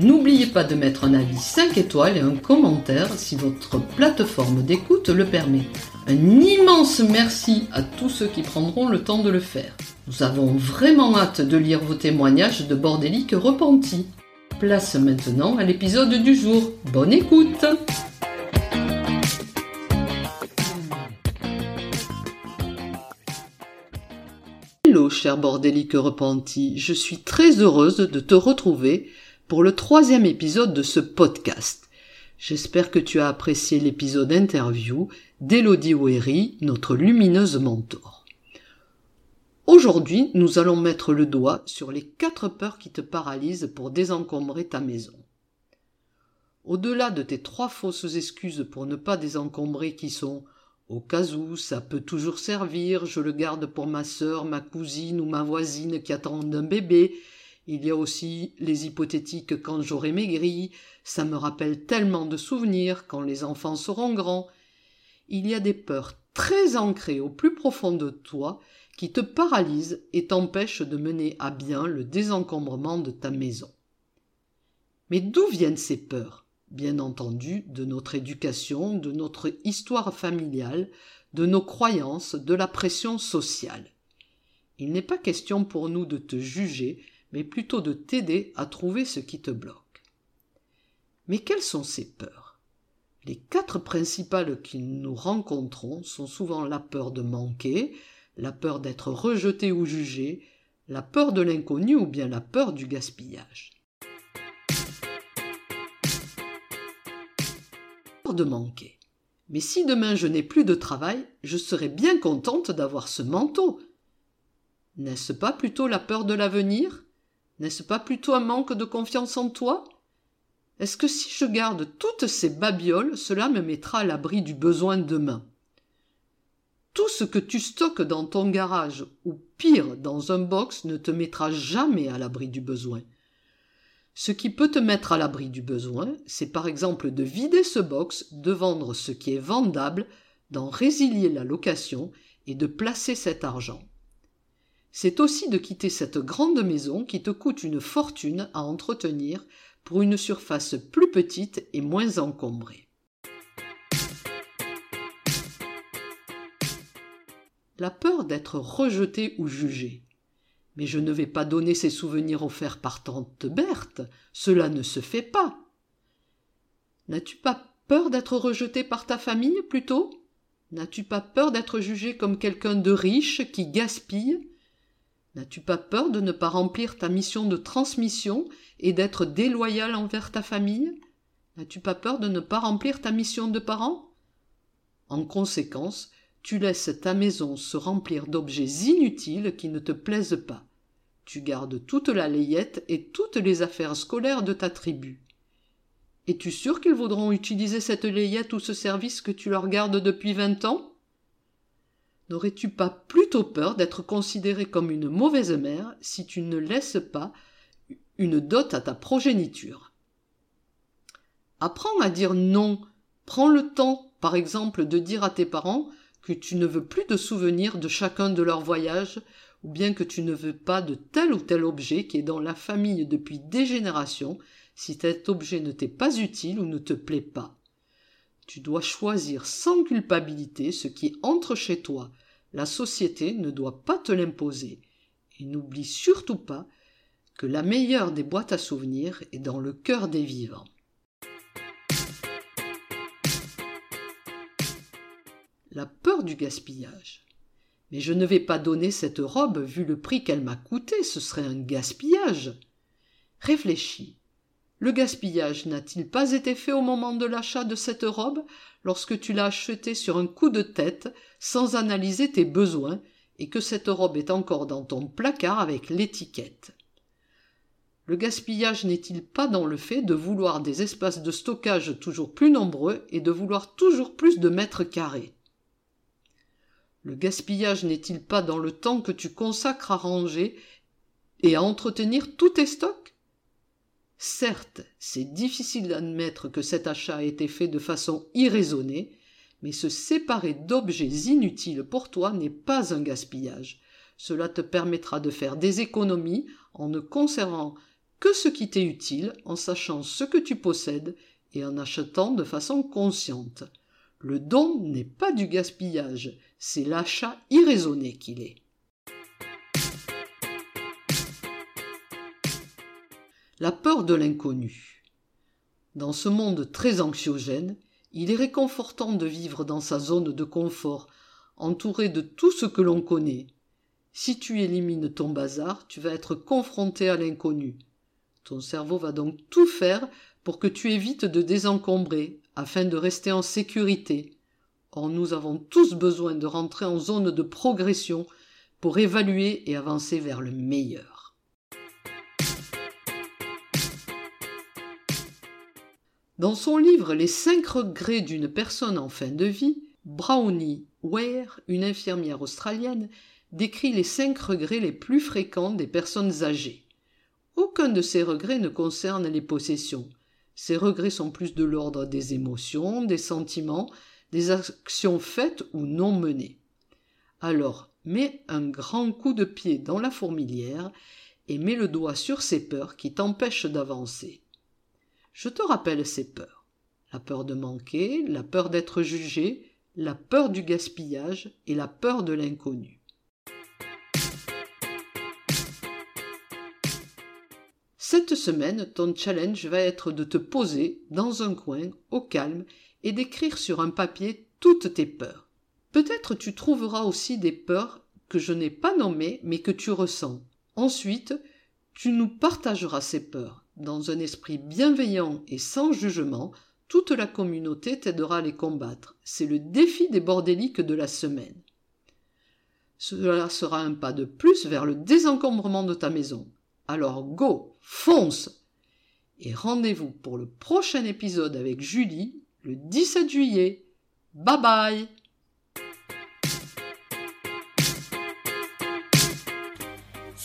n'oubliez pas de mettre un avis 5 étoiles et un commentaire si votre plateforme d'écoute le permet. Un immense merci à tous ceux qui prendront le temps de le faire. Nous avons vraiment hâte de lire vos témoignages de bordéliques repentis. Place maintenant à l'épisode du jour. Bonne écoute Hello cher bordélique repenti, je suis très heureuse de te retrouver pour le troisième épisode de ce podcast. J'espère que tu as apprécié l'épisode interview d'Elodie Wery, notre lumineuse mentor. Aujourd'hui, nous allons mettre le doigt sur les quatre peurs qui te paralysent pour désencombrer ta maison. Au-delà de tes trois fausses excuses pour ne pas désencombrer qui sont au cas où ça peut toujours servir, je le garde pour ma sœur, ma cousine ou ma voisine qui attendent un bébé. Il y a aussi les hypothétiques quand j'aurai maigri, ça me rappelle tellement de souvenirs quand les enfants seront grands. Il y a des peurs très ancrées au plus profond de toi qui te paralysent et t'empêchent de mener à bien le désencombrement de ta maison. Mais d'où viennent ces peurs? Bien entendu, de notre éducation, de notre histoire familiale, de nos croyances, de la pression sociale. Il n'est pas question pour nous de te juger, mais plutôt de t'aider à trouver ce qui te bloque. Mais quelles sont ces peurs? Les quatre principales que nous rencontrons sont souvent la peur de manquer, la peur d'être rejeté ou jugé, la peur de l'inconnu ou bien la peur du gaspillage. de manquer. Mais si demain je n'ai plus de travail, je serai bien contente d'avoir ce manteau. N'est-ce pas plutôt la peur de l'avenir? N'est-ce pas plutôt un manque de confiance en toi? Est-ce que si je garde toutes ces babioles, cela me mettra à l'abri du besoin demain? Tout ce que tu stockes dans ton garage, ou pire dans un box, ne te mettra jamais à l'abri du besoin. Ce qui peut te mettre à l'abri du besoin, c'est par exemple de vider ce box, de vendre ce qui est vendable, d'en résilier la location et de placer cet argent. C'est aussi de quitter cette grande maison qui te coûte une fortune à entretenir pour une surface plus petite et moins encombrée. La peur d'être rejeté ou jugé. Mais je ne vais pas donner ces souvenirs offerts par tante Berthe. Cela ne se fait pas. N'as-tu pas peur d'être rejeté par ta famille plutôt? N'as-tu pas peur d'être jugé comme quelqu'un de riche qui gaspille? N'as-tu pas peur de ne pas remplir ta mission de transmission et d'être déloyal envers ta famille? N'as-tu pas peur de ne pas remplir ta mission de parent? En conséquence, tu laisses ta maison se remplir d'objets inutiles qui ne te plaisent pas. Tu gardes toute la layette et toutes les affaires scolaires de ta tribu. Es-tu sûr qu'ils voudront utiliser cette layette ou ce service que tu leur gardes depuis vingt ans? N'aurais-tu pas plutôt peur d'être considéré comme une mauvaise mère si tu ne laisses pas une dot à ta progéniture? Apprends à dire non. Prends le temps, par exemple, de dire à tes parents que tu ne veux plus de souvenirs de chacun de leurs voyages, ou bien que tu ne veux pas de tel ou tel objet qui est dans la famille depuis des générations, si cet objet ne t'est pas utile ou ne te plaît pas. Tu dois choisir sans culpabilité ce qui entre chez toi. La société ne doit pas te l'imposer. Et n'oublie surtout pas que la meilleure des boîtes à souvenirs est dans le cœur des vivants. la peur du gaspillage. Mais je ne vais pas donner cette robe vu le prix qu'elle m'a coûté, ce serait un gaspillage. Réfléchis. Le gaspillage n'a-t-il pas été fait au moment de l'achat de cette robe, lorsque tu l'as achetée sur un coup de tête, sans analyser tes besoins, et que cette robe est encore dans ton placard avec l'étiquette? Le gaspillage n'est-il pas dans le fait de vouloir des espaces de stockage toujours plus nombreux et de vouloir toujours plus de mètres carrés? Le gaspillage n'est-il pas dans le temps que tu consacres à ranger et à entretenir tous tes stocks? Certes, c'est difficile d'admettre que cet achat a été fait de façon irraisonnée, mais se séparer d'objets inutiles pour toi n'est pas un gaspillage. Cela te permettra de faire des économies en ne conservant que ce qui t'est utile, en sachant ce que tu possèdes et en achetant de façon consciente. Le don n'est pas du gaspillage, c'est l'achat irraisonné qu'il est. La peur de l'inconnu. Dans ce monde très anxiogène, il est réconfortant de vivre dans sa zone de confort, entouré de tout ce que l'on connaît. Si tu élimines ton bazar, tu vas être confronté à l'inconnu. Ton cerveau va donc tout faire pour que tu évites de désencombrer, afin de rester en sécurité. Or nous avons tous besoin de rentrer en zone de progression pour évaluer et avancer vers le meilleur. Dans son livre Les cinq regrets d'une personne en fin de vie, Brownie Ware, une infirmière australienne, décrit les cinq regrets les plus fréquents des personnes âgées. Aucun de ces regrets ne concerne les possessions. Ces regrets sont plus de l'ordre des émotions, des sentiments, des actions faites ou non menées. Alors, mets un grand coup de pied dans la fourmilière et mets le doigt sur ces peurs qui t'empêchent d'avancer. Je te rappelle ces peurs. La peur de manquer, la peur d'être jugé, la peur du gaspillage et la peur de l'inconnu. Cette semaine, ton challenge va être de te poser dans un coin, au calme, et d'écrire sur un papier toutes tes peurs. Peut-être tu trouveras aussi des peurs que je n'ai pas nommées mais que tu ressens. Ensuite, tu nous partageras ces peurs dans un esprit bienveillant et sans jugement, toute la communauté t'aidera à les combattre. C'est le défi des bordéliques de la semaine. Cela sera un pas de plus vers le désencombrement de ta maison. Alors go, fonce Et rendez-vous pour le prochain épisode avec Julie, le 17 juillet. Bye bye